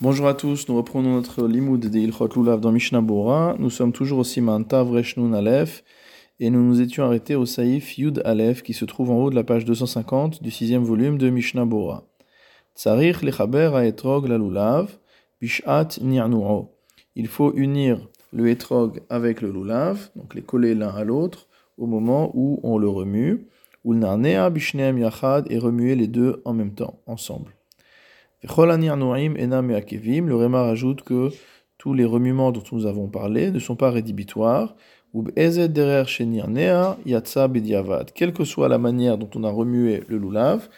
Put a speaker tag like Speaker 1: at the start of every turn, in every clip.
Speaker 1: Bonjour à tous, nous reprenons notre limoud de Ilchot Lulav dans Mishnah Bora. Nous sommes toujours au Siman Tav Reshnun Aleph et nous nous étions arrêtés au Saïf Yud Aleph qui se trouve en haut de la page 250 du sixième volume de Mishnah Bora. Lechaber haetrog la lulav bishat ni'nu'o. Il faut unir le etrog avec le lulav, donc les coller l'un à l'autre au moment où on le remue, ou narnea bishneem yachad et remuer les deux en même temps, ensemble. Le Réma rajoute que tous les remuements dont nous avons parlé ne sont pas rédhibitoires. Quelle que soit la manière dont on a remué le lulav,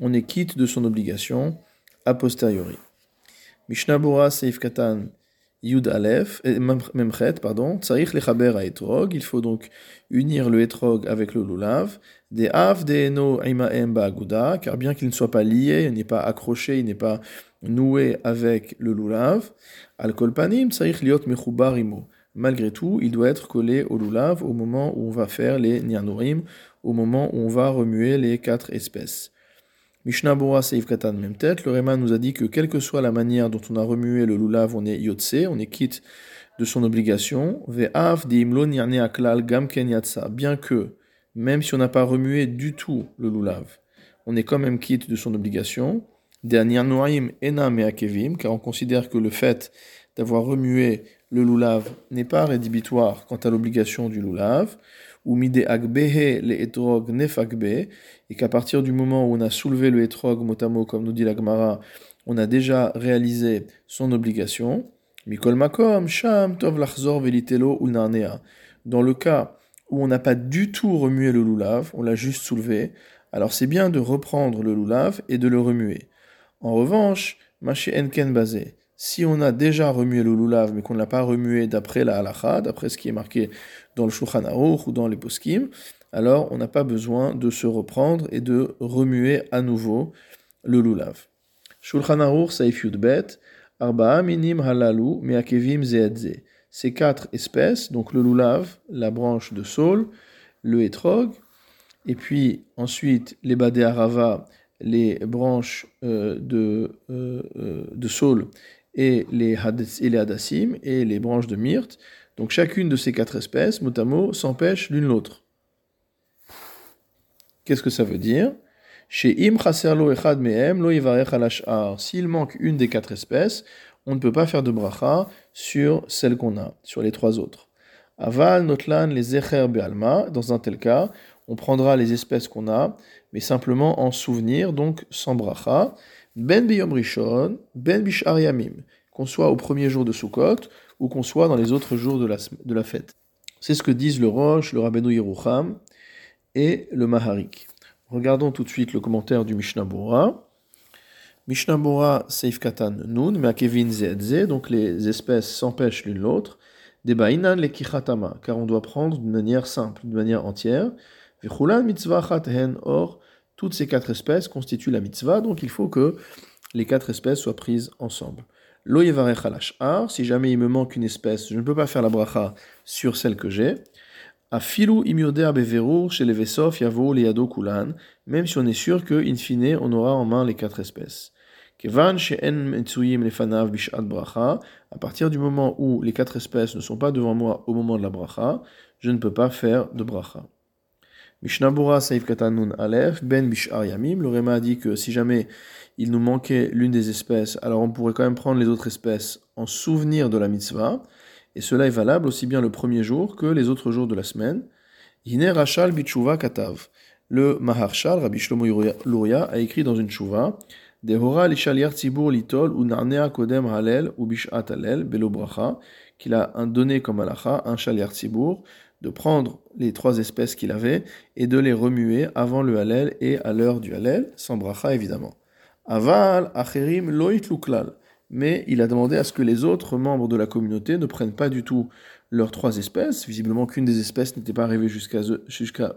Speaker 1: on est quitte de son obligation a posteriori. Yud Aleph, Memchet, pardon, Lechaber Etrog, il faut donc unir le Etrog avec le Lulav, des Av de Eno Imaem Ba'aguda, car bien qu'il ne soit pas lié, il n'est pas accroché, il n'est pas noué avec le Lulav, Al Kolpanim Tsarich Liot Mechubarimo. Malgré tout, il doit être collé au Lulav au moment où on va faire les Nianurim, au moment où on va remuer les quatre espèces. Mishnah Bora Seif Katan même tête, le Réma nous a dit que quelle que soit la manière dont on a remué le lulav, on est yotse, on est quitte de son obligation. Gamken yatsa, bien que, même si on n'a pas remué du tout le lulav, on est quand même quitte de son obligation. Me'akevim, car on considère que le fait d'avoir remué le lulav n'est pas rédhibitoire quant à l'obligation du lulav ou mide agbehe le etrog nefagbe, et qu'à partir du moment où on a soulevé le etrog motamo, comme nous dit la Gemara, on a déjà réalisé son obligation. Mikol makom, sham, tov lachzor velitelo ou Dans le cas où on n'a pas du tout remué le lulav, on l'a juste soulevé, alors c'est bien de reprendre le lulav et de le remuer. En revanche, maché enken si on a déjà remué le lulav, mais qu'on ne l'a pas remué d'après la halacha, d'après ce qui est marqué dans le Shulchan Aruch ou dans les poskim, alors on n'a pas besoin de se reprendre et de remuer à nouveau le lulav. Shulchan Aruch Saif Yudbet, Arba'a minim halalu me'akevim zeedze. Ces quatre espèces, donc le lulav, la branche de saule, le etrog, et puis ensuite les badé arava, les branches euh, de, euh, euh, de saule et les, et les hadassim et les branches de myrte. Donc chacune de ces quatre espèces, mot à mot, s'empêche l'une l'autre. Qu'est-ce que ça veut dire? S'il manque une des quatre espèces, on ne peut pas faire de bracha sur celle qu'on a, sur les trois autres. Aval, notlan, les zecher be'alma, dans un tel cas, on prendra les espèces qu'on a, mais simplement en souvenir, donc sans bracha. Ben biyom rishon, ben bishar yamim, qu'on soit au premier jour de Sukkot ou qu'on soit dans les autres jours de la, fête. C'est ce que disent le Roche, le Rabbeinu Yerucham et le Maharik. Regardons tout de suite le commentaire du Mishnah Bora. Mishnah Bora Seif Katan Nun, Meakevin Zeedze, donc les espèces s'empêchent l'une l'autre. Debainan le Kichatama, car on doit prendre d'une manière simple, d'une manière entière. Mitzvah or toutes ces quatre espèces constituent la mitzvah, donc il faut que les quatre espèces soient prises ensemble. Lo si jamais il me manque une espèce, je ne peux pas faire la bracha sur celle que j'ai. Afilu imyoder beverur chez les vesof yavo yado kulan, même si on est sûr que, in fine, on aura en main les quatre espèces. Kevan she'en metsuyim lefanav bishat bracha, à partir du moment où les quatre espèces ne sont pas devant moi au moment de la bracha, je ne peux pas faire de bracha. Mishnabura Saif Katanun Aleph, Ben Bishar Yamim. Le Réma a dit que si jamais il nous manquait l'une des espèces, alors on pourrait quand même prendre les autres espèces en souvenir de la mitzvah. Et cela est valable aussi bien le premier jour que les autres jours de la semaine. Hine Rachal Bichuva Katav. Le Maharshal, Rabbi Shlomo Luria, a écrit dans une chouva Dehora lishaliar tzibur litol ou narnea kodem halel ou bishat halel belo bracha, qu'il a donné comme alacha un shaliar tzibur de prendre les trois espèces qu'il avait et de les remuer avant le halel et à l'heure du halel, sans bracha évidemment. Aval, acherim, loit luklal. Mais il a demandé à ce que les autres membres de la communauté ne prennent pas du tout leurs trois espèces. Visiblement qu'une des espèces n'était pas arrivée jusqu'à eux,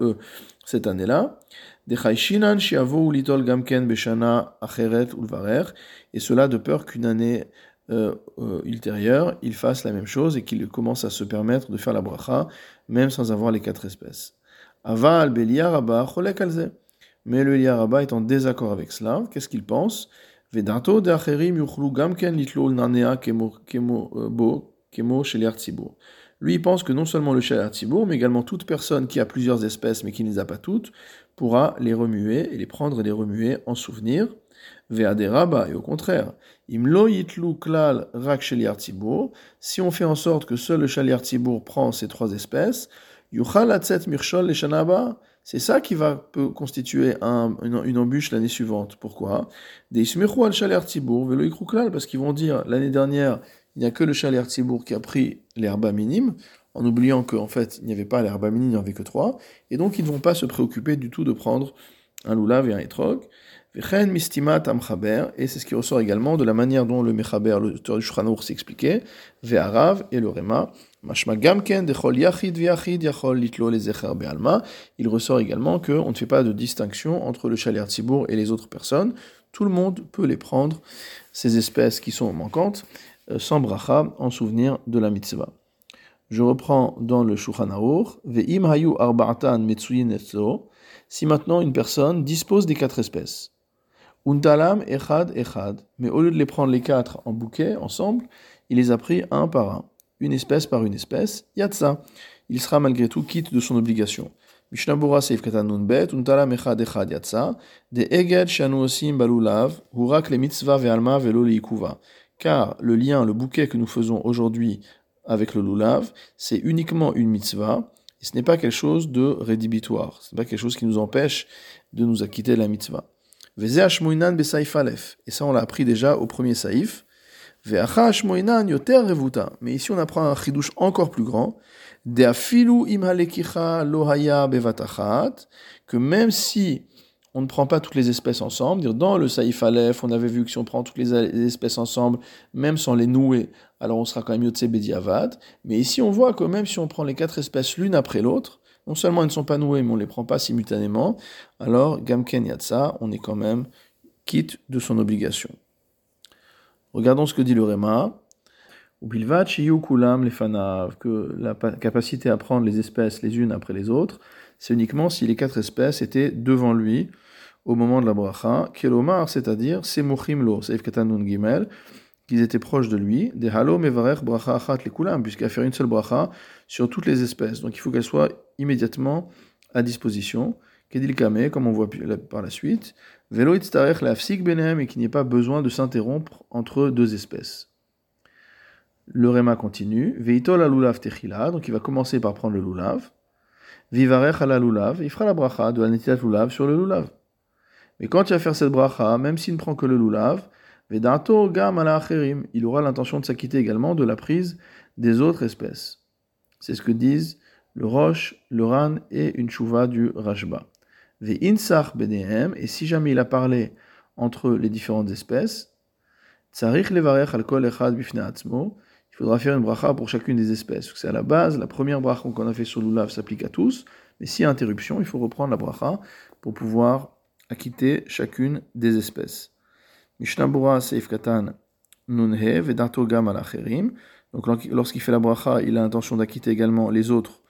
Speaker 1: eux, cette année-là. Et cela de peur qu'une année euh, euh, ultérieure, il fasse la même chose et qu'il commence à se permettre de faire la bracha, même sans avoir les quatre espèces. Aval, Rabba, Mais le Rabba est en désaccord avec cela. Qu'est-ce qu'il pense? Vedato. Lui, il pense que non seulement le shel tzibur, mais également toute personne qui a plusieurs espèces mais qui ne les a pas toutes, pourra les remuer et les prendre et les remuer en souvenir. Et au contraire, imlo yitlu klal rak shel tzibur, si on fait en sorte que seul le shel tzibur prend ces trois espèces, yuchal atzet shanaba, c'est ça qui va constituer un, une, embûche l'année suivante. Pourquoi? Des al chaler tibour velo parce qu'ils vont dire l'année dernière, il n'y a que le chaler tibour qui a pris l'herba minime, en oubliant qu'en fait, il n'y avait pas l'herba minime, il n'y en avait que trois, et donc ils ne vont pas se préoccuper du tout de prendre un lulav et un etrog. Et c'est ce qui ressort également de la manière dont le mechaber, l'auteur du Shulchan s'expliquait, ve'arav et le rema, il ressort également qu'on ne fait pas de distinction entre le chaler tzibour et les autres personnes. Tout le monde peut les prendre, ces espèces qui sont manquantes, euh, sans bracha, en souvenir de la mitzvah. Je reprends dans le Shulchan Ve'im hayu arba'atan Si maintenant une personne dispose des quatre espèces, untalam echad echad, mais au lieu de les prendre les quatre en bouquet, ensemble, il les a pris un par un une espèce par une espèce, yatsa. Il sera malgré tout quitte de son obligation. Mishnabura seif bet, untala mechad echad yatsa, de eged shanu balulav, hurak le mitzvah ve'alma velo leikuva. Car le lien, le bouquet que nous faisons aujourd'hui avec le lulav, c'est uniquement une mitzvah, et ce n'est pas quelque chose de rédhibitoire, ce n'est pas quelque chose qui nous empêche de nous acquitter de la mitzvah. Et ça on l'a appris déjà au premier saïf, mais ici on apprend un chidouche encore plus grand. Que même si on ne prend pas toutes les espèces ensemble, dans le Saïf Aleph, on avait vu que si on prend toutes les espèces ensemble, même sans les nouer, alors on sera quand même Yotse Bediavad. Mais ici on voit que même si on prend les quatre espèces l'une après l'autre, non seulement elles ne sont pas nouées, mais on ne les prend pas simultanément, alors Gamken Yatsa, on est quand même quitte de son obligation. Regardons ce que dit le Réma. kulam que la capacité à prendre les espèces les unes après les autres, c'est uniquement si les quatre espèces étaient devant lui au moment de la bracha. Kelomar, c'est-à-dire, c'est lo, c'est gimel, qu'ils étaient proches de lui, des halo mevarech bracha achat les kulam, puisqu'il a fait une seule bracha sur toutes les espèces. Donc il faut qu'elle soit immédiatement à disposition. Kedil kame, comme on voit par la suite, Velo lafsik benem et qu'il n'y ait pas besoin de s'interrompre entre deux espèces. Le Réma continue. Veitol alulav techila, donc il va commencer par prendre le lulav. Vivarech ala lulav, il fera la bracha de la netilat lulav sur le lulav. Mais quand il va faire cette bracha, même s'il ne prend que le lulav, gam il aura l'intention de s'acquitter également de la prise des autres espèces. C'est ce que disent le Roche, le Ran et une chouva du Rajba et si jamais il a parlé entre les différentes espèces, il faudra faire une bracha pour chacune des espèces. C'est à la base, la première bracha qu'on a fait sur l'oulav s'applique à tous, mais s'il y a interruption, il faut reprendre la bracha pour pouvoir acquitter chacune des espèces. Mishnabura Seif Katan Nunhe Vedato Gam Donc lorsqu'il fait la bracha, il a l'intention d'acquitter également les autres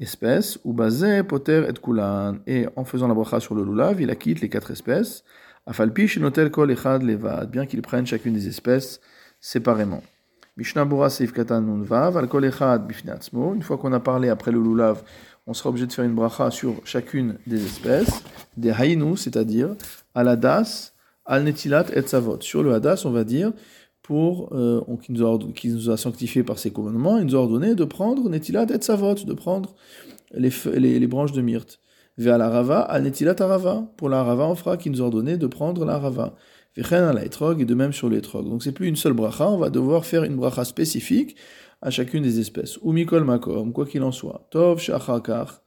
Speaker 1: espèces, ou basé poter et kulan. Et en faisant la bracha sur le lulav, il acquitte les quatre espèces. Afalpi notel kol echad levad, bien qu'il prenne chacune des espèces séparément. Mishnah Bura Seif Katan Nunvav, al kol echad bifnatzmo. Une fois qu'on a parlé après le lulav, on sera obligé de faire une bracha sur chacune des espèces. Des haïnu, c'est-à-dire al hadas, al netilat et savot. Sur le hadas, on va dire pour, euh, qui, nous a, nous a, sanctifié par ses commandements, il nous a ordonné de prendre Netilat et Savot, de prendre les, branches de myrte. Vers la Rava, à Netilat Arava. Pour la Rava, on fera qui nous a ordonné de prendre la Rava. Vechen la et de même sur l'étrog. Donc c'est plus une seule bracha, on va devoir faire une bracha spécifique à chacune des espèces. Ou mikol makom, quoi qu'il en soit. Tov shachakar.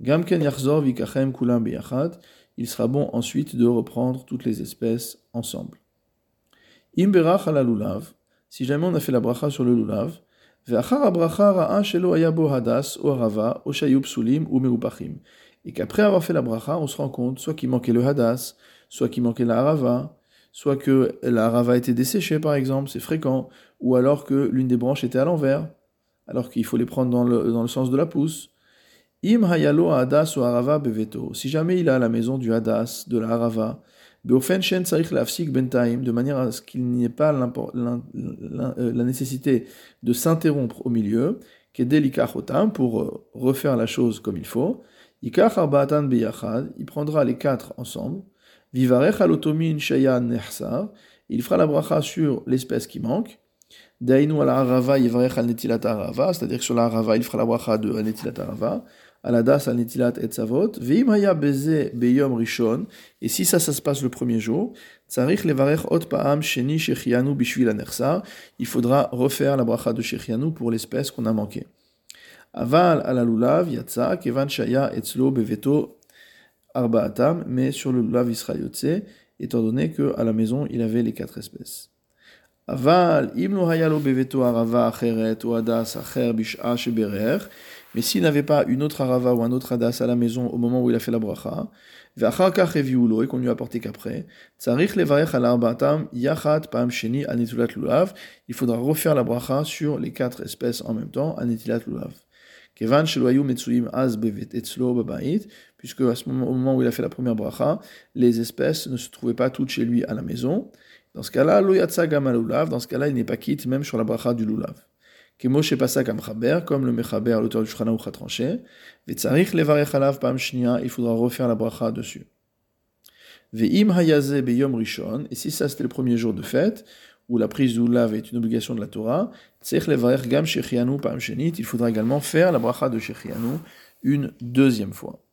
Speaker 1: Gamken yachzor vikachem kulam biyachad. Il sera bon ensuite de reprendre toutes les espèces ensemble. Imberach ala lulav, si jamais on a fait la bracha sur le lulav. Et qu'après avoir fait la bracha, on se rend compte soit qu'il manquait le hadas, soit qu'il manquait la harava, soit que la harava était desséchée par exemple, c'est fréquent, ou alors que l'une des branches était à l'envers, alors qu'il faut les prendre dans le sens de la pousse. Harava. Si jamais il a la maison du hadas, de la harava, de manière à ce qu'il n'y ait pas euh, la nécessité de s'interrompre au milieu, pour euh, refaire la chose comme il faut. Il prendra les quatre ensemble. Il fera la bracha sur l'espèce qui manque. Al al netilat c'est-à-dire sur la arava, il fera la bracha de netilat arava. Aladas al netilat et savot. Beze beyom rishon, et si ça, ça se passe le premier jour, tsarich levarech ot paam sheni shechianu bishvil anersar, il faudra refaire la bracha de shechianu pour l'espèce qu'on a manqué. Aval al lulav yatsa kevan shaya etzlo beveto arbaatam, mais sur le lulav Israël étant donné qu'à la maison, il avait les quatre espèces. Aval, imnu hayalo beveto arava acheret ou adas acher bish'a sheberer, mais s'il n'avait pas une autre arava ou un autre adas à la maison au moment où il a fait la bracha, et qu'on lui a apporté qu'après, il faudra refaire la bracha sur les quatre espèces en même temps, anitilat lulav. Kevan az puisque à ce moment, au moment où il a fait la première bracha, les espèces ne se trouvaient pas toutes chez lui à la maison. Dans ce cas-là, loyatsa gamalulav, dans ce cas-là, il n'est pas quitte même sur la bracha du lulav. Kemoshe pasak amchaber, comme le mechaber, l'auteur du Shulchan a tranché, vetzarich levarech alav pam shnia, il faudra refaire la bracha dessus. Ve'im hayaze beyom rishon, et si ça c'était le premier jour de fête, où la prise du lulav est une obligation de la Torah, tzech levarech gam shechianu pam shenit, il faudra également faire la bracha de shechianu une deuxième fois.